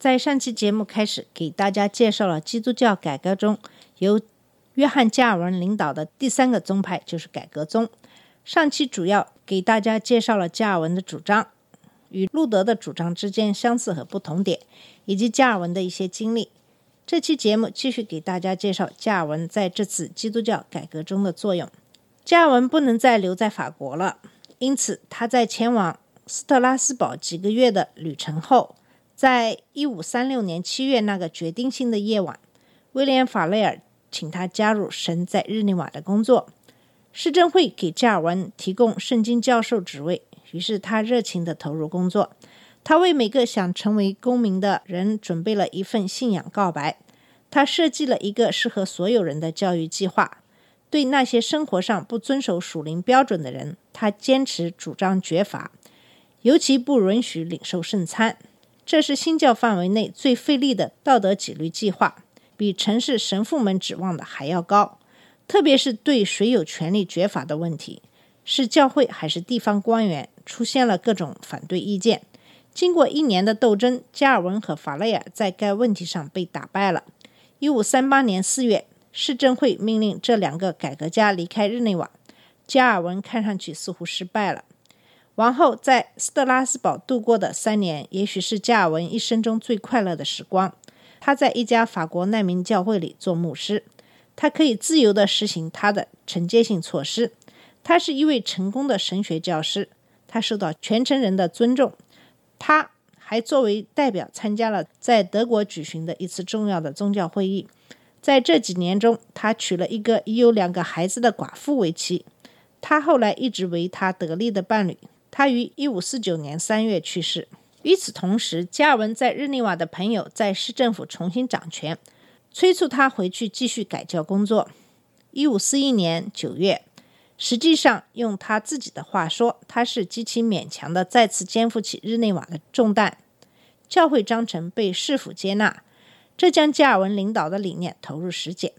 在上期节目开始，给大家介绍了基督教改革中由约翰加尔文领导的第三个宗派，就是改革宗。上期主要给大家介绍了加尔文的主张与路德的主张之间相似和不同点，以及加尔文的一些经历。这期节目继续给大家介绍加尔文在这次基督教改革中的作用。加尔文不能再留在法国了，因此他在前往斯特拉斯堡几个月的旅程后，在一五三六年七月那个决定性的夜晚，威廉·法雷尔请他加入神在日内瓦的工作。市政会给加尔文提供圣经教授职位，于是他热情地投入工作。他为每个想成为公民的人准备了一份信仰告白。他设计了一个适合所有人的教育计划。对那些生活上不遵守属灵标准的人，他坚持主张绝罚，尤其不允许领受圣餐。这是新教范围内最费力的道德纪律计划，比城市神父们指望的还要高。特别是对谁有权利绝法的问题，是教会还是地方官员，出现了各种反对意见。经过一年的斗争，加尔文和法雷尔在该问题上被打败了。一五三八年四月，市政会命令这两个改革家离开日内瓦。加尔文看上去似乎失败了。王后在斯特拉斯堡度过的三年，也许是加尔文一生中最快乐的时光。他在一家法国难民教会里做牧师，他可以自由地实行他的惩戒性措施。他是一位成功的神学教师，他受到全城人的尊重。他还作为代表参加了在德国举行的一次重要的宗教会议。在这几年中，他娶了一个已有两个孩子的寡妇为妻。他后来一直为他得力的伴侣。他于一五四九年三月去世。与此同时，加尔文在日内瓦的朋友在市政府重新掌权，催促他回去继续改教工作。一五四一年九月，实际上用他自己的话说，他是极其勉强的再次肩负起日内瓦的重担。教会章程被市府接纳，这将加尔文领导的理念投入实践。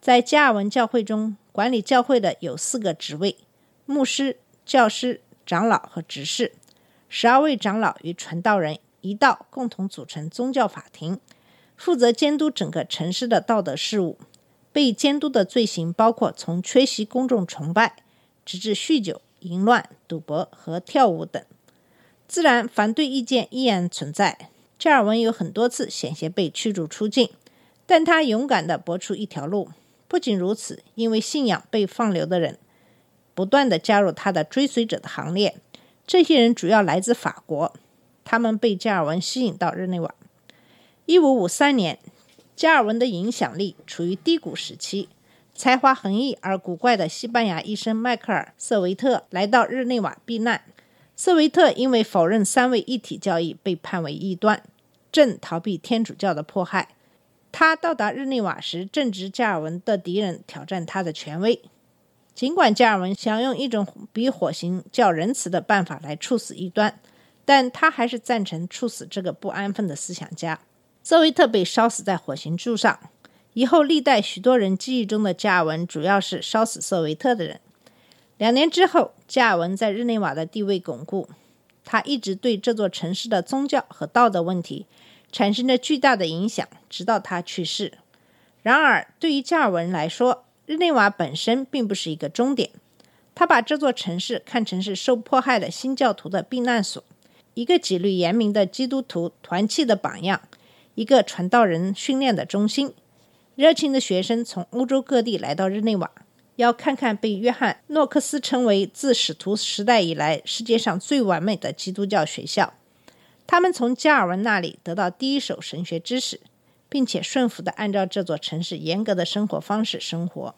在加尔文教会中，管理教会的有四个职位：牧师、教师、长老和执事。十二位长老与传道人一道共同组成宗教法庭，负责监督整个城市的道德事务。被监督的罪行包括从缺席公众崇拜，直至酗酒、淫乱、赌博和跳舞等。自然，反对意见依然存在。加尔文有很多次险些被驱逐出境，但他勇敢地搏出一条路。不仅如此，因为信仰被放流的人不断地加入他的追随者的行列。这些人主要来自法国，他们被加尔文吸引到日内瓦。一五五三年，加尔文的影响力处于低谷时期。才华横溢而古怪的西班牙医生迈克尔·瑟维特来到日内瓦避难。瑟维特因为否认三位一体教义被判为异端，正逃避天主教的迫害。他到达日内瓦时，正值加尔文的敌人挑战他的权威。尽管加尔文想用一种比火刑较仁慈的办法来处死异端，但他还是赞成处死这个不安分的思想家。瑟维特被烧死在火刑柱上。以后，历代许多人记忆中的加尔文，主要是烧死瑟维特的人。两年之后，加尔文在日内瓦的地位巩固，他一直对这座城市的宗教和道德问题产生着巨大的影响，直到他去世。然而，对于加尔文来说，日内瓦本身并不是一个终点。他把这座城市看成是受迫害的新教徒的避难所，一个纪律严明的基督徒团契的榜样，一个传道人训练的中心。热情的学生从欧洲各地来到日内瓦，要看看被约翰·诺克斯称为自使徒时代以来世界上最完美的基督教学校。他们从加尔文那里得到第一手神学知识，并且顺服地按照这座城市严格的生活方式生活。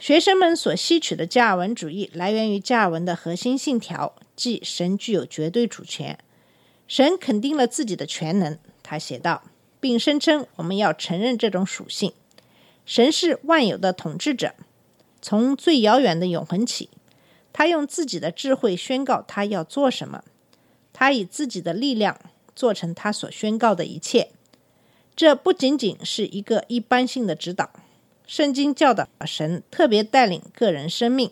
学生们所吸取的加尔文主义来源于加尔文的核心信条，即神具有绝对主权。神肯定了自己的全能，他写道，并声称我们要承认这种属性。神是万有的统治者，从最遥远的永恒起，他用自己的智慧宣告他要做什么，他以自己的力量做成他所宣告的一切。这不仅仅是一个一般性的指导。圣经教导神特别带领个人生命。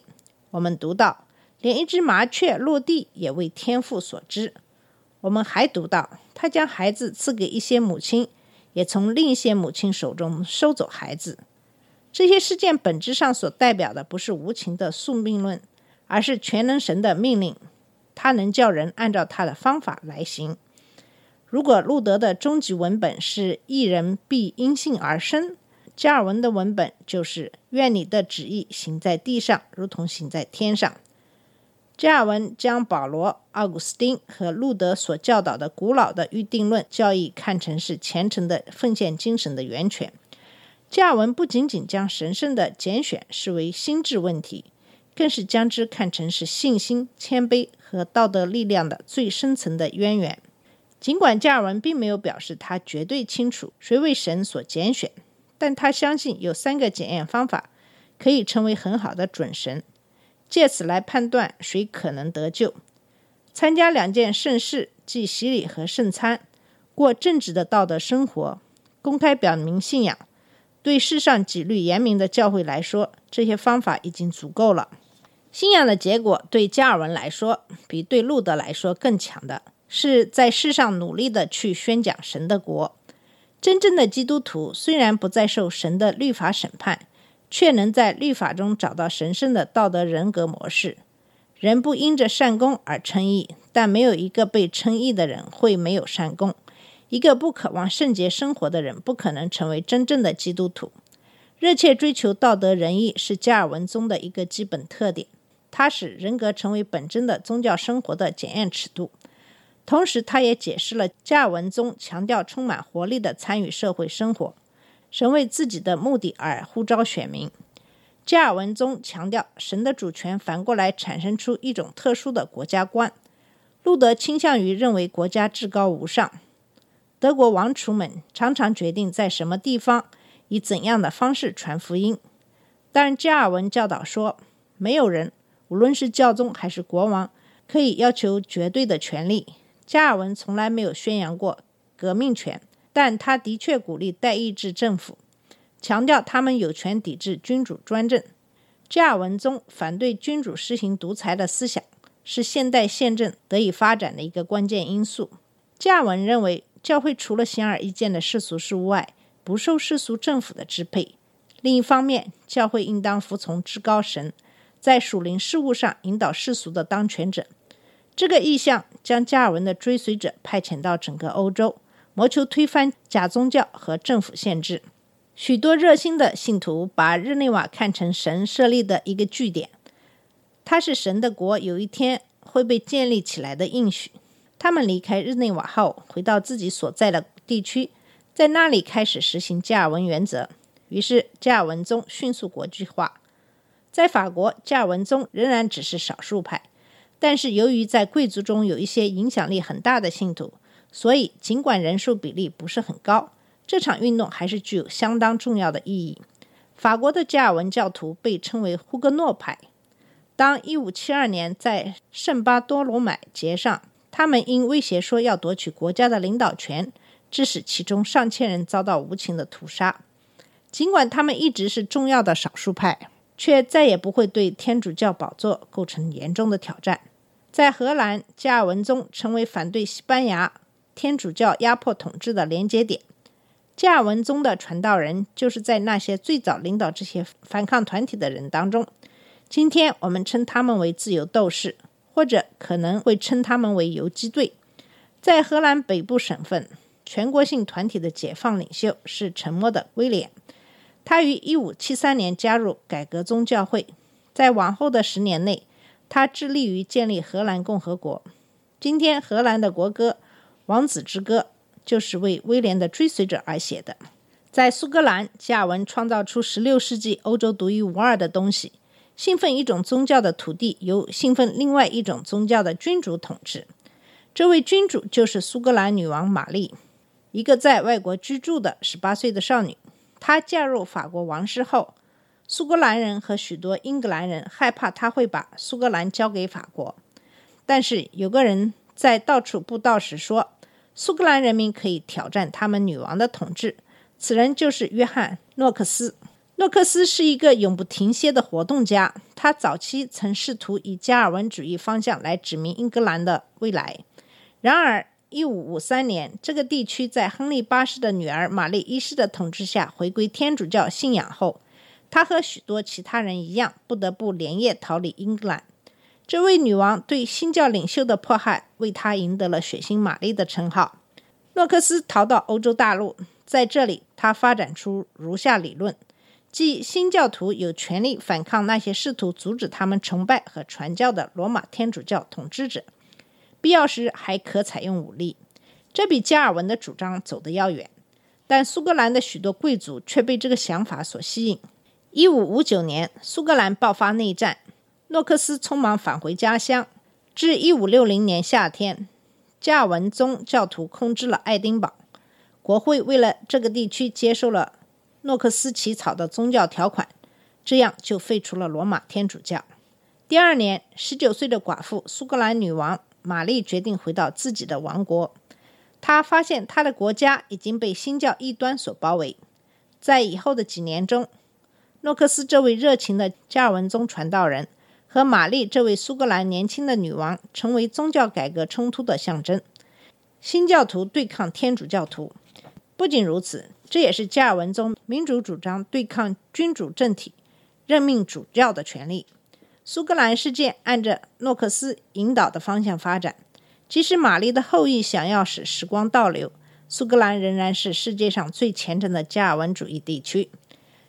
我们读到，连一只麻雀落地也为天父所知。我们还读到，他将孩子赐给一些母亲，也从另一些母亲手中收走孩子。这些事件本质上所代表的不是无情的宿命论，而是全能神的命令。他能叫人按照他的方法来行。如果路德的终极文本是“一人必因信而生”，加尔文的文本就是“愿你的旨意行在地上，如同行在天上”。加尔文将保罗、奥古斯丁和路德所教导的古老的预定论教义看成是虔诚的奉献精神的源泉。加尔文不仅仅将神圣的拣选视为心智问题，更是将之看成是信心、谦卑和道德力量的最深层的渊源。尽管加尔文并没有表示他绝对清楚谁为神所拣选。但他相信有三个检验方法可以成为很好的准神，借此来判断谁可能得救。参加两件盛事，即洗礼和圣餐，过正直的道德生活，公开表明信仰。对世上纪律严明的教会来说，这些方法已经足够了。信仰的结果对加尔文来说，比对路德来说更强的是在世上努力的去宣讲神的国。真正的基督徒虽然不再受神的律法审判，却能在律法中找到神圣的道德人格模式。人不因着善功而称义，但没有一个被称义的人会没有善功。一个不渴望圣洁生活的人，不可能成为真正的基督徒。热切追求道德仁义是加尔文宗的一个基本特点，它使人格成为本真的宗教生活的检验尺度。同时，他也解释了加尔文宗强调充满活力的参与社会生活，神为自己的目的而呼召选民。加尔文宗强调神的主权反过来产生出一种特殊的国家观。路德倾向于认为国家至高无上。德国王储们常常决定在什么地方以怎样的方式传福音，但加尔文教导说，没有人，无论是教宗还是国王，可以要求绝对的权利。加尔文从来没有宣扬过革命权，但他的确鼓励代议制政府，强调他们有权抵制君主专政。加尔文宗反对君主施行独裁的思想，是现代宪政得以发展的一个关键因素。加尔文认为，教会除了显而易见的世俗事务外，不受世俗政府的支配。另一方面，教会应当服从至高神，在属灵事务上引导世俗的当权者。这个意向将加尔文的追随者派遣到整个欧洲，谋求推翻假宗教和政府限制。许多热心的信徒把日内瓦看成神设立的一个据点，它是神的国有一天会被建立起来的应许。他们离开日内瓦后，回到自己所在的地区，在那里开始实行加尔文原则。于是，加尔文宗迅速国际化。在法国，加尔文宗仍然只是少数派。但是，由于在贵族中有一些影响力很大的信徒，所以尽管人数比例不是很高，这场运动还是具有相当重要的意义。法国的加尔文教徒被称为胡格诺派。当1572年在圣巴多罗买节上，他们因威胁说要夺取国家的领导权，致使其中上千人遭到无情的屠杀。尽管他们一直是重要的少数派，却再也不会对天主教宝座构成严重的挑战。在荷兰，加尔文宗成为反对西班牙天主教压迫统治的连接点。加尔文宗的传道人就是在那些最早领导这些反抗团体的人当中。今天我们称他们为自由斗士，或者可能会称他们为游击队。在荷兰北部省份，全国性团体的解放领袖是沉默的威廉。他于1573年加入改革宗教会，在往后的十年内。他致力于建立荷兰共和国。今天，荷兰的国歌《王子之歌》就是为威廉的追随者而写的。在苏格兰，加尔文创造出16世纪欧洲独一无二的东西：兴奋一种宗教的土地由兴奋另外一种宗教的君主统治。这位君主就是苏格兰女王玛丽。一个在外国居住的十八岁的少女。她嫁入法国王室后，苏格兰人和许多英格兰人害怕她会把苏格兰交给法国。但是有个人在到处布道时说，苏格兰人民可以挑战他们女王的统治。此人就是约翰·诺克斯。诺克斯是一个永不停歇的活动家。他早期曾试图以加尔文主义方向来指明英格兰的未来。然而，1553年，这个地区在亨利八世的女儿玛丽一世的统治下回归天主教信仰后，他和许多其他人一样，不得不连夜逃离英格兰。这位女王对新教领袖的迫害，为他赢得了“血腥玛丽”的称号。诺克斯逃到欧洲大陆，在这里，他发展出如下理论。即新教徒有权利反抗那些试图阻止他们崇拜和传教的罗马天主教统治者，必要时还可采用武力。这比加尔文的主张走得要远，但苏格兰的许多贵族却被这个想法所吸引。一五五九年，苏格兰爆发内战，诺克斯匆忙返回家乡。至一五六零年夏天，加尔文宗教徒控制了爱丁堡，国会为了这个地区接受了。诺克斯起草的宗教条款，这样就废除了罗马天主教。第二年，十九岁的寡妇苏格兰女王玛丽决定回到自己的王国。她发现她的国家已经被新教异端所包围。在以后的几年中，诺克斯这位热情的加尔文宗传道人和玛丽这位苏格兰年轻的女王成为宗教改革冲突的象征。新教徒对抗天主教徒。不仅如此。这也是加尔文宗民主主张对抗君主政体、任命主教的权利。苏格兰事件按着诺克斯引导的方向发展。即使玛丽的后裔想要使时光倒流，苏格兰仍然是世界上最虔诚的加尔文主义地区。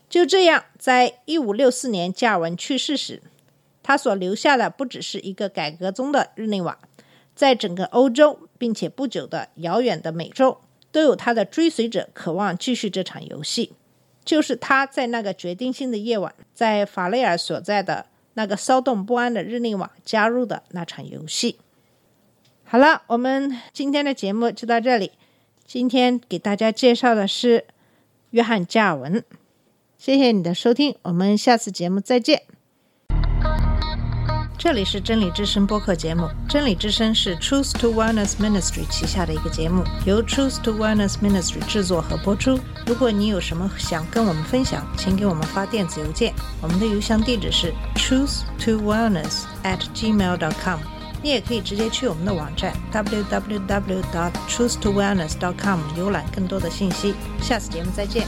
就这样，在一五六四年加尔文去世时，他所留下的不只是一个改革中的日内瓦，在整个欧洲，并且不久的遥远的美洲。都有他的追随者渴望继续这场游戏，就是他在那个决定性的夜晚，在法雷尔所在的那个骚动不安的日内瓦加入的那场游戏。好了，我们今天的节目就到这里。今天给大家介绍的是约翰·加尔文。谢谢你的收听，我们下次节目再见。这里是真理之声播客节目。真理之声是 Truth to Wellness Ministry 旗下的一个节目，由 Truth to Wellness Ministry 制作和播出。如果你有什么想跟我们分享，请给我们发电子邮件，我们的邮箱地址是 truth to wellness at gmail.com。你也可以直接去我们的网站 www dot truth to wellness dot com 浏览更多的信息。下次节目再见。